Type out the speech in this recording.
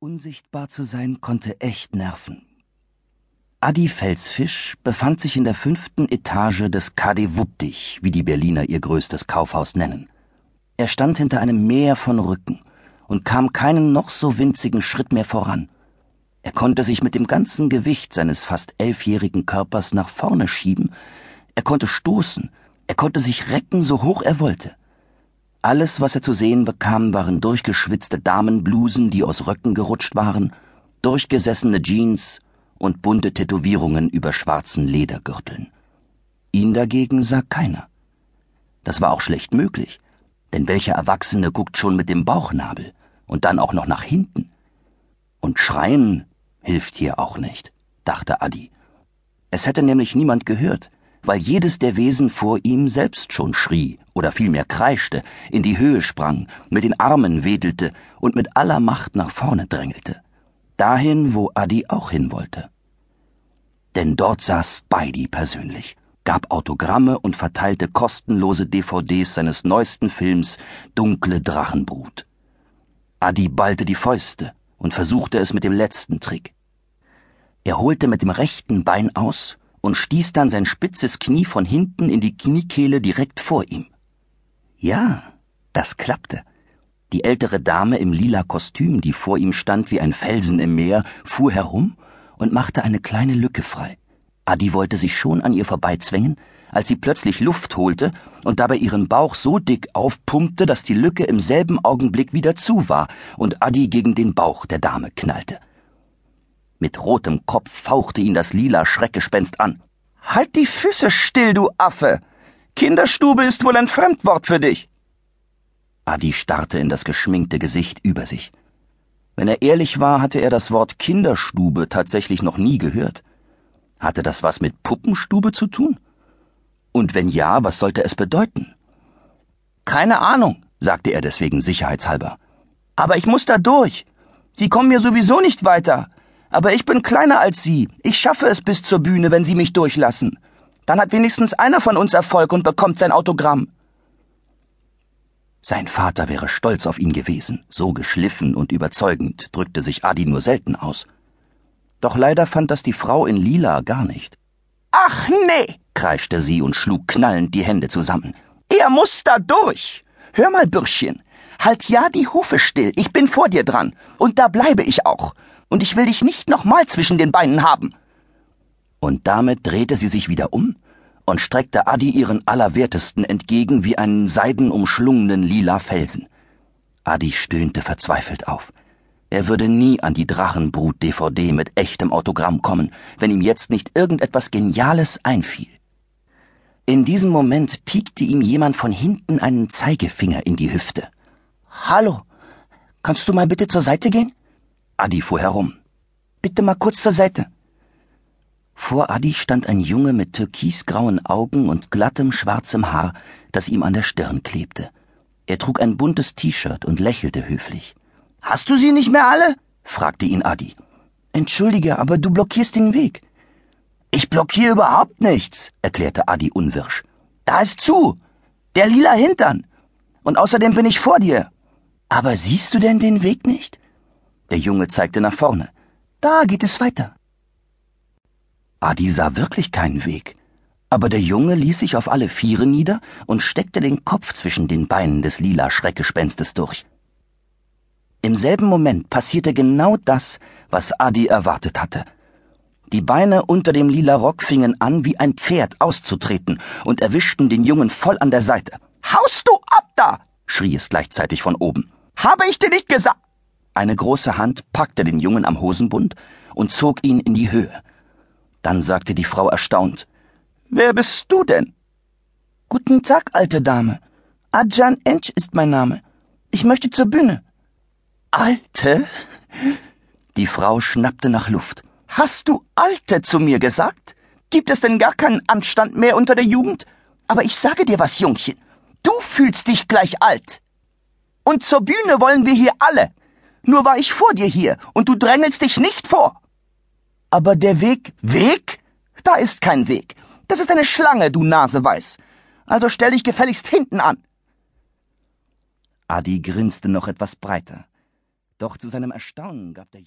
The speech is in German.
Unsichtbar zu sein konnte echt nerven. Adi Felsfisch befand sich in der fünften Etage des KD Wuppdich, wie die Berliner ihr größtes Kaufhaus nennen. Er stand hinter einem Meer von Rücken und kam keinen noch so winzigen Schritt mehr voran. Er konnte sich mit dem ganzen Gewicht seines fast elfjährigen Körpers nach vorne schieben, er konnte stoßen, er konnte sich recken, so hoch er wollte. Alles, was er zu sehen bekam, waren durchgeschwitzte Damenblusen, die aus Röcken gerutscht waren, durchgesessene Jeans und bunte Tätowierungen über schwarzen Ledergürteln. Ihn dagegen sah keiner. Das war auch schlecht möglich, denn welcher Erwachsene guckt schon mit dem Bauchnabel und dann auch noch nach hinten? Und schreien hilft hier auch nicht, dachte Adi. Es hätte nämlich niemand gehört, weil jedes der Wesen vor ihm selbst schon schrie oder vielmehr kreischte, in die Höhe sprang, mit den Armen wedelte und mit aller Macht nach vorne drängelte. Dahin, wo Adi auch hin wollte. Denn dort saß Spidey persönlich, gab Autogramme und verteilte kostenlose DVDs seines neuesten Films Dunkle Drachenbrut. Adi ballte die Fäuste und versuchte es mit dem letzten Trick. Er holte mit dem rechten Bein aus und stieß dann sein spitzes Knie von hinten in die Kniekehle direkt vor ihm. Ja, das klappte. Die ältere Dame im lila Kostüm, die vor ihm stand wie ein Felsen im Meer, fuhr herum und machte eine kleine Lücke frei. Adi wollte sich schon an ihr vorbeizwängen, als sie plötzlich Luft holte und dabei ihren Bauch so dick aufpumpte, dass die Lücke im selben Augenblick wieder zu war und Adi gegen den Bauch der Dame knallte. Mit rotem Kopf fauchte ihn das lila Schreckgespenst an. Halt die Füße still, du Affe! Kinderstube ist wohl ein Fremdwort für dich. Adi starrte in das geschminkte Gesicht über sich. Wenn er ehrlich war, hatte er das Wort Kinderstube tatsächlich noch nie gehört. Hatte das was mit Puppenstube zu tun? Und wenn ja, was sollte es bedeuten? Keine Ahnung, sagte er deswegen sicherheitshalber. Aber ich muss da durch. Sie kommen mir sowieso nicht weiter. Aber ich bin kleiner als Sie. Ich schaffe es bis zur Bühne, wenn Sie mich durchlassen. Dann hat wenigstens einer von uns Erfolg und bekommt sein Autogramm. Sein Vater wäre stolz auf ihn gewesen. So geschliffen und überzeugend drückte sich Adi nur selten aus. Doch leider fand das die Frau in Lila gar nicht. Ach nee, kreischte sie und schlug knallend die Hände zusammen. Er muss da durch. Hör mal, Bürschchen, halt ja die Hufe still, ich bin vor dir dran, und da bleibe ich auch und ich will dich nicht nochmal zwischen den Beinen haben. Und damit drehte sie sich wieder um und streckte Adi ihren Allerwertesten entgegen wie einen seidenumschlungenen lila Felsen. Adi stöhnte verzweifelt auf. Er würde nie an die Drachenbrut-DVD mit echtem Autogramm kommen, wenn ihm jetzt nicht irgendetwas Geniales einfiel. In diesem Moment piekte ihm jemand von hinten einen Zeigefinger in die Hüfte. Hallo, kannst du mal bitte zur Seite gehen? Adi fuhr herum. Bitte mal kurz zur Seite. Vor Adi stand ein Junge mit türkisgrauen Augen und glattem schwarzem Haar, das ihm an der Stirn klebte. Er trug ein buntes T-Shirt und lächelte höflich. Hast du sie nicht mehr alle? fragte ihn Adi. Entschuldige, aber du blockierst den Weg. Ich blockiere überhaupt nichts, erklärte Adi unwirsch. Da ist zu. Der lila Hintern. Und außerdem bin ich vor dir. Aber siehst du denn den Weg nicht? Der Junge zeigte nach vorne. Da geht es weiter. Adi sah wirklich keinen Weg. Aber der Junge ließ sich auf alle Viere nieder und steckte den Kopf zwischen den Beinen des lila Schreckgespenstes durch. Im selben Moment passierte genau das, was Adi erwartet hatte. Die Beine unter dem lila Rock fingen an, wie ein Pferd auszutreten und erwischten den Jungen voll an der Seite. Haust du ab da! schrie es gleichzeitig von oben. Habe ich dir nicht gesagt? Eine große Hand packte den Jungen am Hosenbund und zog ihn in die Höhe. Dann sagte die Frau erstaunt Wer bist du denn? Guten Tag, alte Dame. Adjan Ench ist mein Name. Ich möchte zur Bühne. Alte? Die Frau schnappte nach Luft. Hast du Alte zu mir gesagt? Gibt es denn gar keinen Anstand mehr unter der Jugend? Aber ich sage dir was, Jungchen. Du fühlst dich gleich alt. Und zur Bühne wollen wir hier alle. Nur war ich vor dir hier und du drängelst dich nicht vor. Aber der Weg. Weg? Da ist kein Weg. Das ist eine Schlange, du Naseweiß. Also stell dich gefälligst hinten an. Adi grinste noch etwas breiter. Doch zu seinem Erstaunen gab der